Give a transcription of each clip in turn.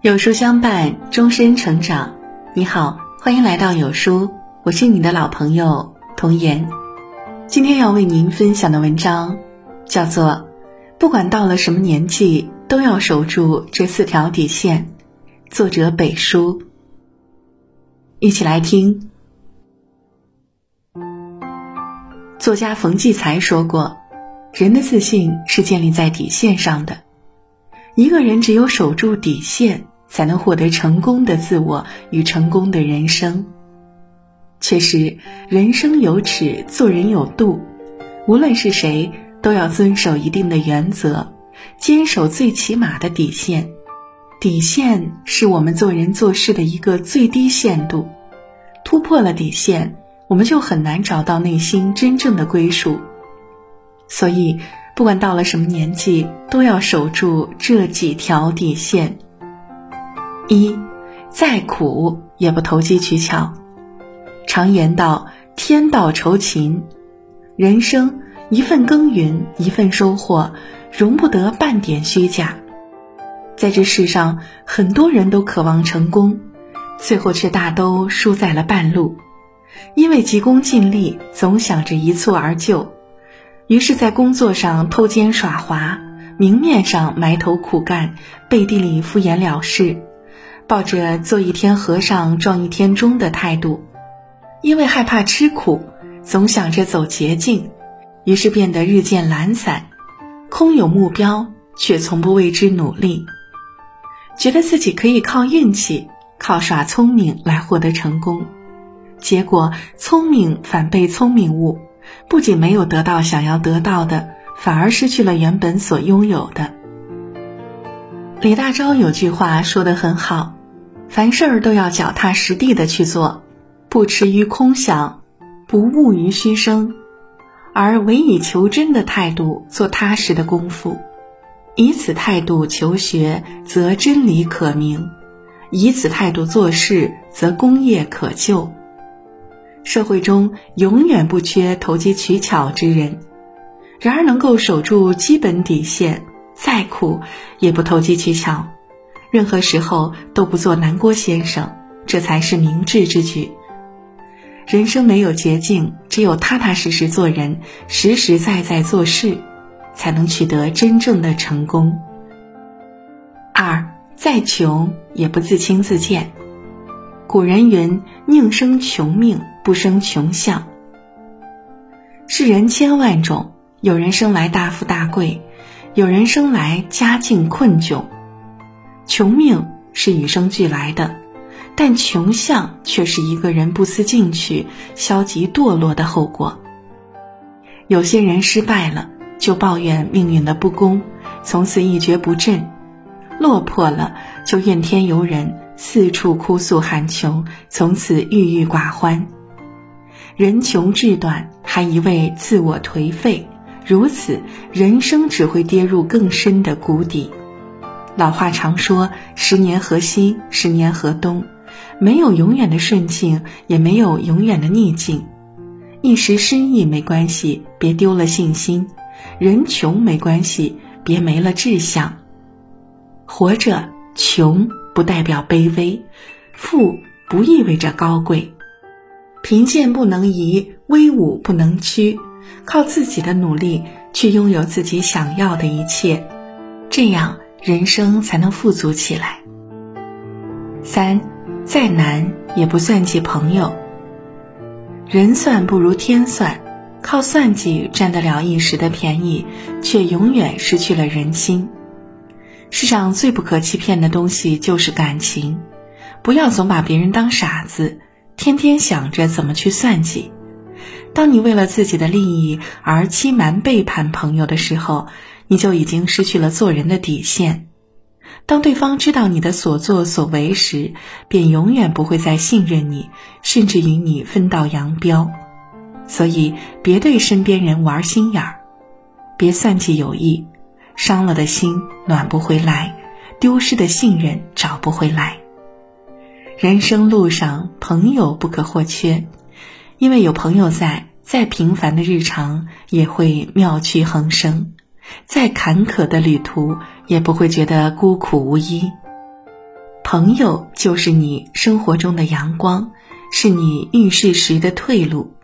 有书相伴，终身成长。你好，欢迎来到有书，我是你的老朋友童言。今天要为您分享的文章叫做《不管到了什么年纪，都要守住这四条底线》，作者北叔。一起来听。作家冯骥才说过：“人的自信是建立在底线上的。一个人只有守住底线，才能获得成功的自我与成功的人生。”确实，人生有尺，做人有度。无论是谁，都要遵守一定的原则，坚守最起码的底线。底线是我们做人做事的一个最低限度，突破了底线，我们就很难找到内心真正的归属。所以，不管到了什么年纪，都要守住这几条底线。一，再苦也不投机取巧。常言道：“天道酬勤。”人生一份耕耘，一份收获，容不得半点虚假。在这世上，很多人都渴望成功，最后却大都输在了半路，因为急功近利，总想着一蹴而就，于是，在工作上偷奸耍滑，明面上埋头苦干，背地里敷衍了事，抱着做一天和尚撞一天钟的态度，因为害怕吃苦，总想着走捷径，于是变得日渐懒散，空有目标，却从不为之努力。觉得自己可以靠运气、靠耍聪明来获得成功，结果聪明反被聪明误，不仅没有得到想要得到的，反而失去了原本所拥有的。李大钊有句话说得很好：“凡事儿都要脚踏实地的去做，不驰于空想，不骛于虚声，而委以求真的态度做踏实的功夫。”以此态度求学，则真理可明；以此态度做事，则功业可就。社会中永远不缺投机取巧之人，然而能够守住基本底线，再苦也不投机取巧，任何时候都不做南郭先生，这才是明智之举。人生没有捷径，只有踏踏实实做人，实实在在做事。才能取得真正的成功。二，再穷也不自轻自贱。古人云：“宁生穷命，不生穷相。”世人千万种，有人生来大富大贵，有人生来家境困窘。穷命是与生俱来的，但穷相却是一个人不思进取、消极堕落的后果。有些人失败了。就抱怨命运的不公，从此一蹶不振；落魄了就怨天尤人，四处哭诉喊穷，从此郁郁寡欢。人穷志短，还一味自我颓废，如此人生只会跌入更深的谷底。老话常说：“十年河西，十年河东。”没有永远的顺境，也没有永远的逆境。一时失意没关系，别丢了信心。人穷没关系，别没了志向。活着穷不代表卑微，富不意味着高贵。贫贱不能移，威武不能屈。靠自己的努力去拥有自己想要的一切，这样人生才能富足起来。三，再难也不算计朋友。人算不如天算。靠算计占得了一时的便宜，却永远失去了人心。世上最不可欺骗的东西就是感情，不要总把别人当傻子，天天想着怎么去算计。当你为了自己的利益而欺瞒背叛朋友的时候，你就已经失去了做人的底线。当对方知道你的所作所为时，便永远不会再信任你，甚至与你分道扬镳。所以，别对身边人玩心眼儿，别算计友谊，伤了的心暖不回来，丢失的信任找不回来。人生路上，朋友不可或缺，因为有朋友在，再平凡的日常也会妙趣横生，再坎坷的旅途也不会觉得孤苦无依。朋友就是你生活中的阳光，是你遇事时的退路。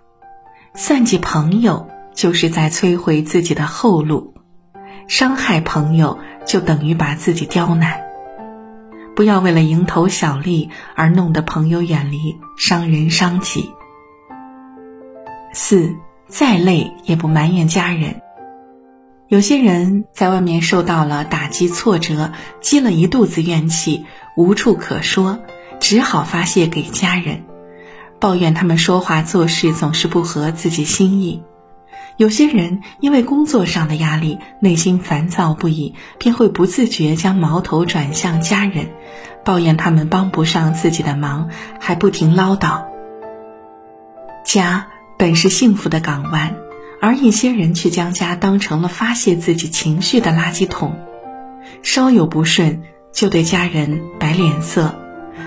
算计朋友，就是在摧毁自己的后路；伤害朋友，就等于把自己刁难。不要为了蝇头小利而弄得朋友远离，伤人伤己。四，再累也不埋怨家人。有些人在外面受到了打击挫折，积了一肚子怨气，无处可说，只好发泄给家人，抱怨他们说话做事总是不合自己心意。有些人因为工作上的压力，内心烦躁不已，便会不自觉将矛头转向家人，抱怨他们帮不上自己的忙，还不停唠叨。家本是幸福的港湾。而一些人却将家当成了发泄自己情绪的垃圾桶，稍有不顺就对家人摆脸色，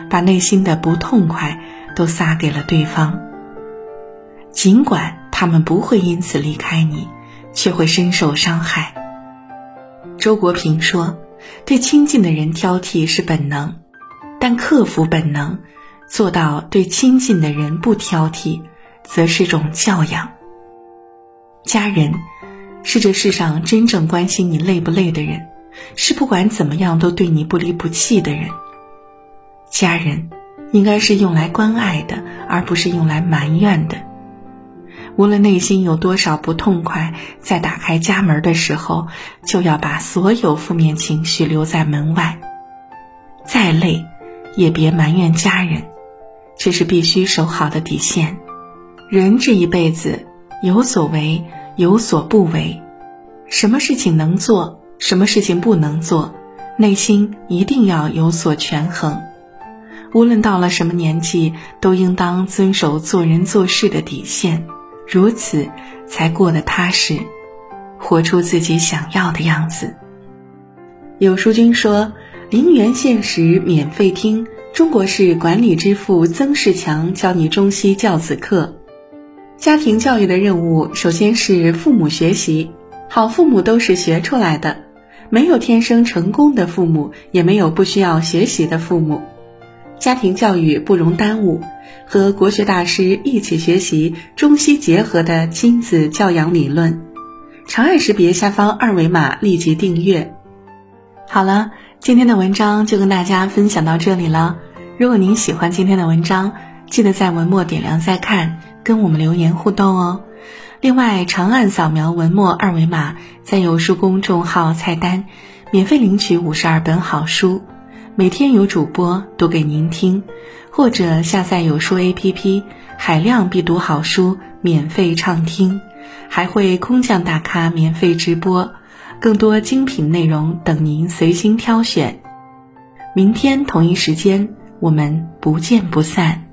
把内心的不痛快都撒给了对方。尽管他们不会因此离开你，却会深受伤害。周国平说：“对亲近的人挑剔是本能，但克服本能，做到对亲近的人不挑剔，则是种教养。”家人，是这世上真正关心你累不累的人，是不管怎么样都对你不离不弃的人。家人，应该是用来关爱的，而不是用来埋怨的。无论内心有多少不痛快，在打开家门的时候，就要把所有负面情绪留在门外。再累，也别埋怨家人，这是必须守好的底线。人这一辈子。有所为，有所不为，什么事情能做，什么事情不能做，内心一定要有所权衡。无论到了什么年纪，都应当遵守做人做事的底线，如此才过得踏实，活出自己想要的样子。有书君说：“零元限时免费听中国式管理之父曾仕强教你中西教子课。”家庭教育的任务，首先是父母学习。好父母都是学出来的，没有天生成功的父母，也没有不需要学习的父母。家庭教育不容耽误，和国学大师一起学习中西结合的亲子教养理论。长按识别下方二维码，立即订阅。好了，今天的文章就跟大家分享到这里了。如果您喜欢今天的文章，记得在文末点亮再看。跟我们留言互动哦。另外，长按扫描文末二维码，在有书公众号菜单，免费领取五十二本好书，每天有主播读给您听，或者下载有书 APP，海量必读好书免费畅听，还会空降大咖免费直播，更多精品内容等您随心挑选。明天同一时间，我们不见不散。